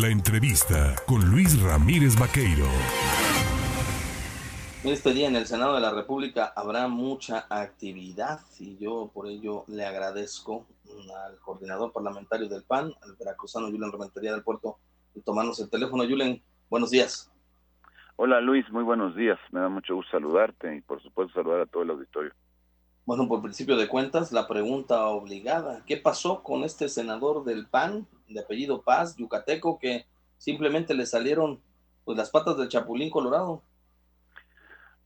La entrevista con Luis Ramírez Vaqueiro. Este día en el Senado de la República habrá mucha actividad y yo por ello le agradezco al coordinador parlamentario del PAN, al veracruzano Julen Rementería del Puerto, de tomarnos el teléfono. Julen, buenos días. Hola Luis, muy buenos días. Me da mucho gusto saludarte y por supuesto saludar a todo el auditorio. Bueno, por principio de cuentas, la pregunta obligada, ¿qué pasó con este senador del PAN de apellido Paz, yucateco, que simplemente le salieron pues las patas del Chapulín Colorado?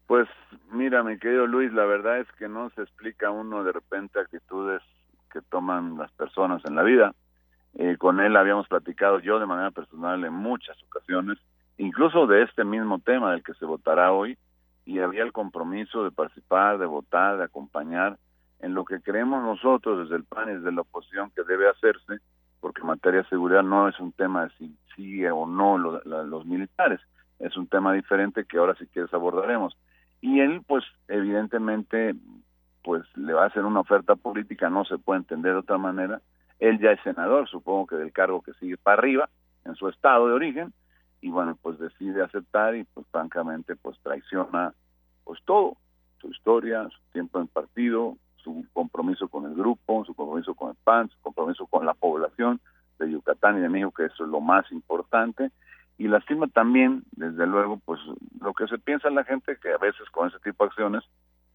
Pues mira, mi querido Luis, la verdad es que no se explica uno de repente actitudes que toman las personas en la vida. Eh, con él habíamos platicado yo de manera personal en muchas ocasiones, incluso de este mismo tema del que se votará hoy, y había el compromiso de participar, de votar, de acompañar en lo que creemos nosotros desde el PAN y desde la oposición que debe hacerse, porque en materia de seguridad no es un tema de si sigue o no los militares, es un tema diferente que ahora si quieres abordaremos y él pues evidentemente pues le va a hacer una oferta política, no se puede entender de otra manera. Él ya es senador, supongo que del cargo que sigue para arriba, en su estado de origen, y bueno, pues decide aceptar y pues francamente pues traiciona pues todo, su historia, su tiempo en partido, su compromiso con el grupo, su compromiso con el PAN, su compromiso con la población de Yucatán y de México, que eso es lo más importante, y lastima también, desde luego, pues lo que se piensa en la gente, que a veces con ese tipo de acciones,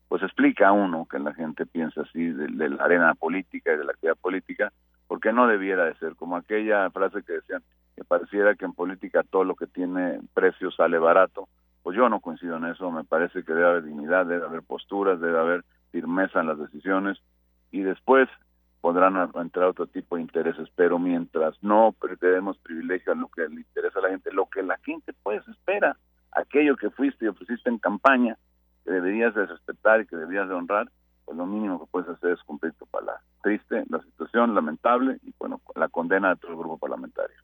pues explica a uno que la gente piensa así de, la arena política y de la actividad política, porque no debiera de ser, como aquella frase que decían, pareciera que en política todo lo que tiene precio sale barato, pues yo no coincido en eso, me parece que debe haber dignidad, debe haber posturas, debe haber firmeza en las decisiones, y después podrán entrar otro tipo de intereses, pero mientras no demos privilegio a lo que le interesa a la gente, lo que la gente pues espera, aquello que fuiste y ofreciste en campaña, que deberías de respetar y que deberías de honrar, pues lo mínimo que puedes hacer es cumplir tu palabra. Triste, la situación lamentable y bueno, la condena de todo el grupo parlamentario.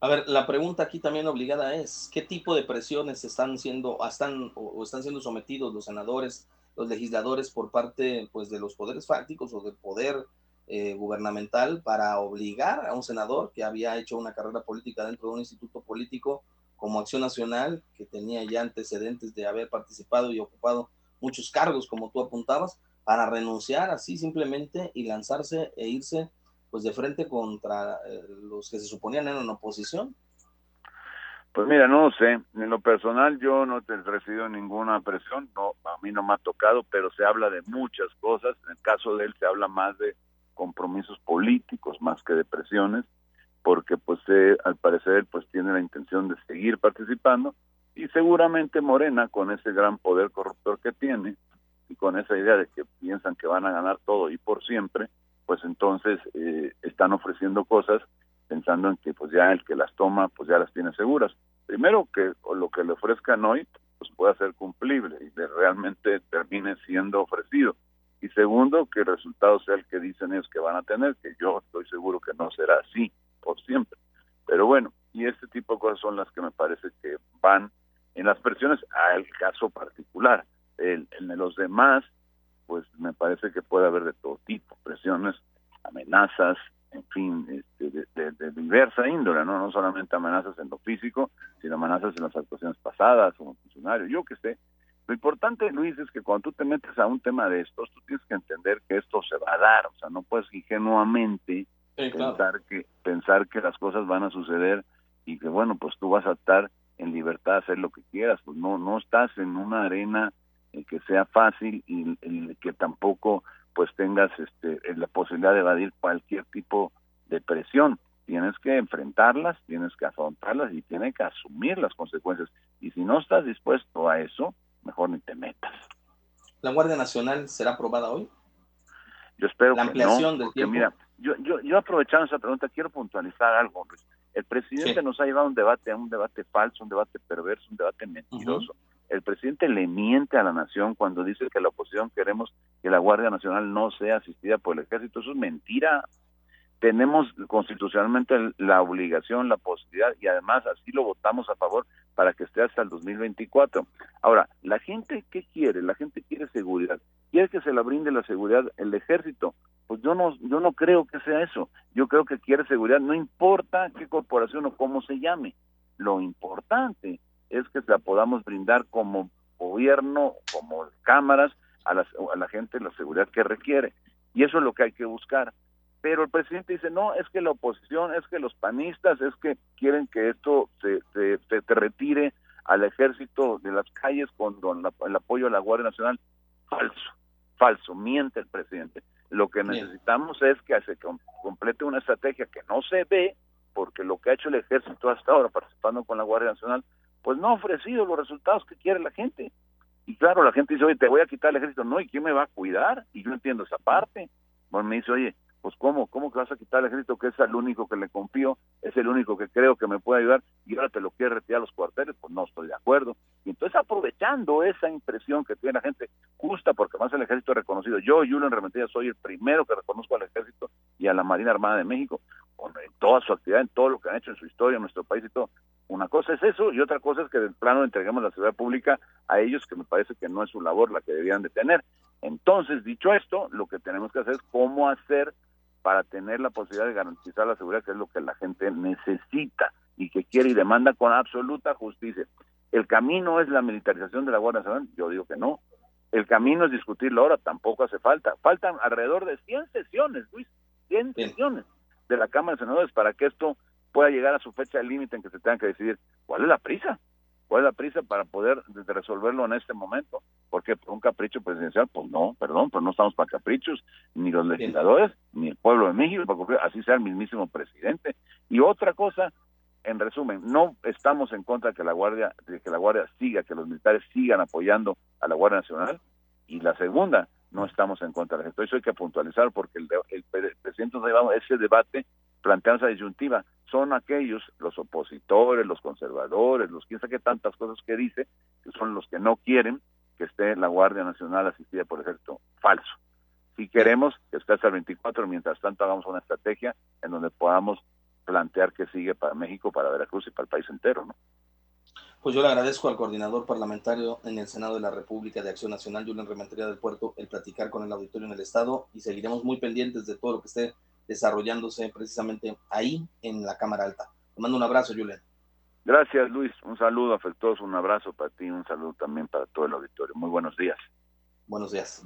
A ver, la pregunta aquí también obligada es, ¿qué tipo de presiones están siendo, están, o están siendo sometidos los senadores, los legisladores por parte pues de los poderes fácticos o del poder eh, gubernamental para obligar a un senador que había hecho una carrera política dentro de un instituto político como Acción Nacional, que tenía ya antecedentes de haber participado y ocupado muchos cargos, como tú apuntabas, para renunciar así simplemente y lanzarse e irse pues de frente contra eh, los que se suponían eran oposición. Pues mira, no sé, en lo personal yo no he recibido ninguna presión, no, a mí no me ha tocado, pero se habla de muchas cosas, en el caso de él se habla más de compromisos políticos más que de presiones, porque pues eh, al parecer pues tiene la intención de seguir participando. Y seguramente Morena con ese gran poder corruptor que tiene y con esa idea de que piensan que van a ganar todo y por siempre, pues entonces eh, están ofreciendo cosas pensando en que pues ya el que las toma pues ya las tiene seguras. Primero que lo que le ofrezcan hoy pues pueda ser cumplible y realmente termine siendo ofrecido y segundo, que el resultado sea el que dicen ellos que van a tener, que yo estoy seguro que no será así por siempre. Pero bueno, y este tipo de cosas son las que me parece que van en las presiones al caso particular. En, los demás, pues me parece que puede haber de todo tipo, presiones, amenazas, en fin, este, de, de, diversa índole, ¿no? No solamente amenazas en lo físico, sino amenazas en las actuaciones pasadas como funcionario, yo que sé, lo importante, Luis, es que cuando tú te metes a un tema de estos, tú tienes que entender que esto se va a dar, o sea, no puedes ingenuamente pensar que pensar que las cosas van a suceder y que bueno, pues tú vas a estar en libertad de hacer lo que quieras, pues no no estás en una arena que sea fácil y que tampoco pues tengas este la posibilidad de evadir cualquier tipo de presión tienes que enfrentarlas, tienes que afrontarlas y tienes que asumir las consecuencias. Y si no estás dispuesto a eso, mejor ni te metas. ¿La Guardia Nacional será aprobada hoy? Yo espero la ampliación que no, del tiempo. Mira, yo, yo, yo aprovechando esa pregunta quiero puntualizar algo. El presidente nos ha llevado a un debate, a un debate falso, un debate perverso, un debate mentiroso. El presidente le miente a la nación cuando dice que la oposición queremos que la Guardia Nacional no sea asistida por el ejército. Eso es mentira. tenemos constitucionalmente la obligación, la posibilidad y además así lo votamos a favor para que esté hasta el 2024. Ahora, la gente qué quiere? La gente quiere seguridad. Quiere que se la brinde la seguridad el ejército. Pues yo no yo no creo que sea eso. Yo creo que quiere seguridad, no importa qué corporación o cómo se llame. Lo importante es que se la podamos brindar como gobierno, como cámaras a la, a la gente la seguridad que requiere. Y eso es lo que hay que buscar pero el presidente dice, no, es que la oposición, es que los panistas, es que quieren que esto se, se, retire al ejército de las calles con, el apoyo a la Guardia Nacional. Falso, falso, miente el presidente. Lo que necesitamos es que se complete una estrategia que no se ve, porque lo que ha hecho el ejército hasta ahora participando con la Guardia Nacional, pues no ha ofrecido los resultados que quiere la gente. Y claro, la gente dice, oye, te voy a quitar el ejército. No, ¿y quién me va a cuidar? Y yo entiendo esa parte. Bueno, me dice, oye, pues ¿cómo? ¿Cómo que vas a quitar el ejército que es el único que le confío, es el único que creo que me puede ayudar y ahora te lo quiere retirar los cuarteles? Pues no estoy de acuerdo. Y entonces aprovechando esa impresión que tiene la gente justa, porque más el ejército reconocido, yo, Julio Rementilla, soy el primero que reconozco al ejército y a la Marina Armada de México, en toda su actividad, en todo lo que han hecho en su historia, en nuestro país y todo. Una cosa es eso y otra cosa es que de plano entreguemos la seguridad pública a ellos, que me parece que no es su labor la que debían de tener. Entonces, dicho esto, lo que tenemos que hacer es cómo hacer para tener la posibilidad de garantizar la seguridad, que es lo que la gente necesita y que quiere y demanda con absoluta justicia. ¿El camino es la militarización de la Guardia Nacional? Yo digo que no. El camino es discutirlo ahora, tampoco hace falta. Faltan alrededor de 100 sesiones, Luis, 100 sesiones de la Cámara de Senadores para que esto pueda llegar a su fecha límite en que se tenga que decidir. ¿Cuál es la prisa? ¿Cuál es la prisa para poder resolverlo en este momento? Porque por un capricho presidencial, pues no, perdón, pues no estamos para caprichos, ni los legisladores, ni el pueblo de México, así sea el mismísimo presidente. Y otra cosa, en resumen, no estamos en contra de que la Guardia, de que la Guardia siga, que los militares sigan apoyando a la Guardia Nacional. Y la segunda, no estamos en contra de esto. Eso hay que puntualizar porque el, el, el presidente nos ha llevado ese debate planteando esa disyuntiva son aquellos, los opositores, los conservadores, los quién sabe qué tantas cosas que dice, que son los que no quieren que esté la Guardia Nacional asistida por ejército. Falso. Si queremos que esté hasta el 24, mientras tanto hagamos una estrategia en donde podamos plantear que sigue para México, para Veracruz y para el país entero, ¿no? Pues yo le agradezco al coordinador parlamentario en el Senado de la República de Acción Nacional, Julián Rementería del Puerto, el platicar con el auditorio en el Estado y seguiremos muy pendientes de todo lo que esté desarrollándose precisamente ahí en la Cámara Alta. Te mando un abrazo, Julián. Gracias, Luis. Un saludo afectuoso, un abrazo para ti, un saludo también para todo el auditorio. Muy buenos días. Buenos días.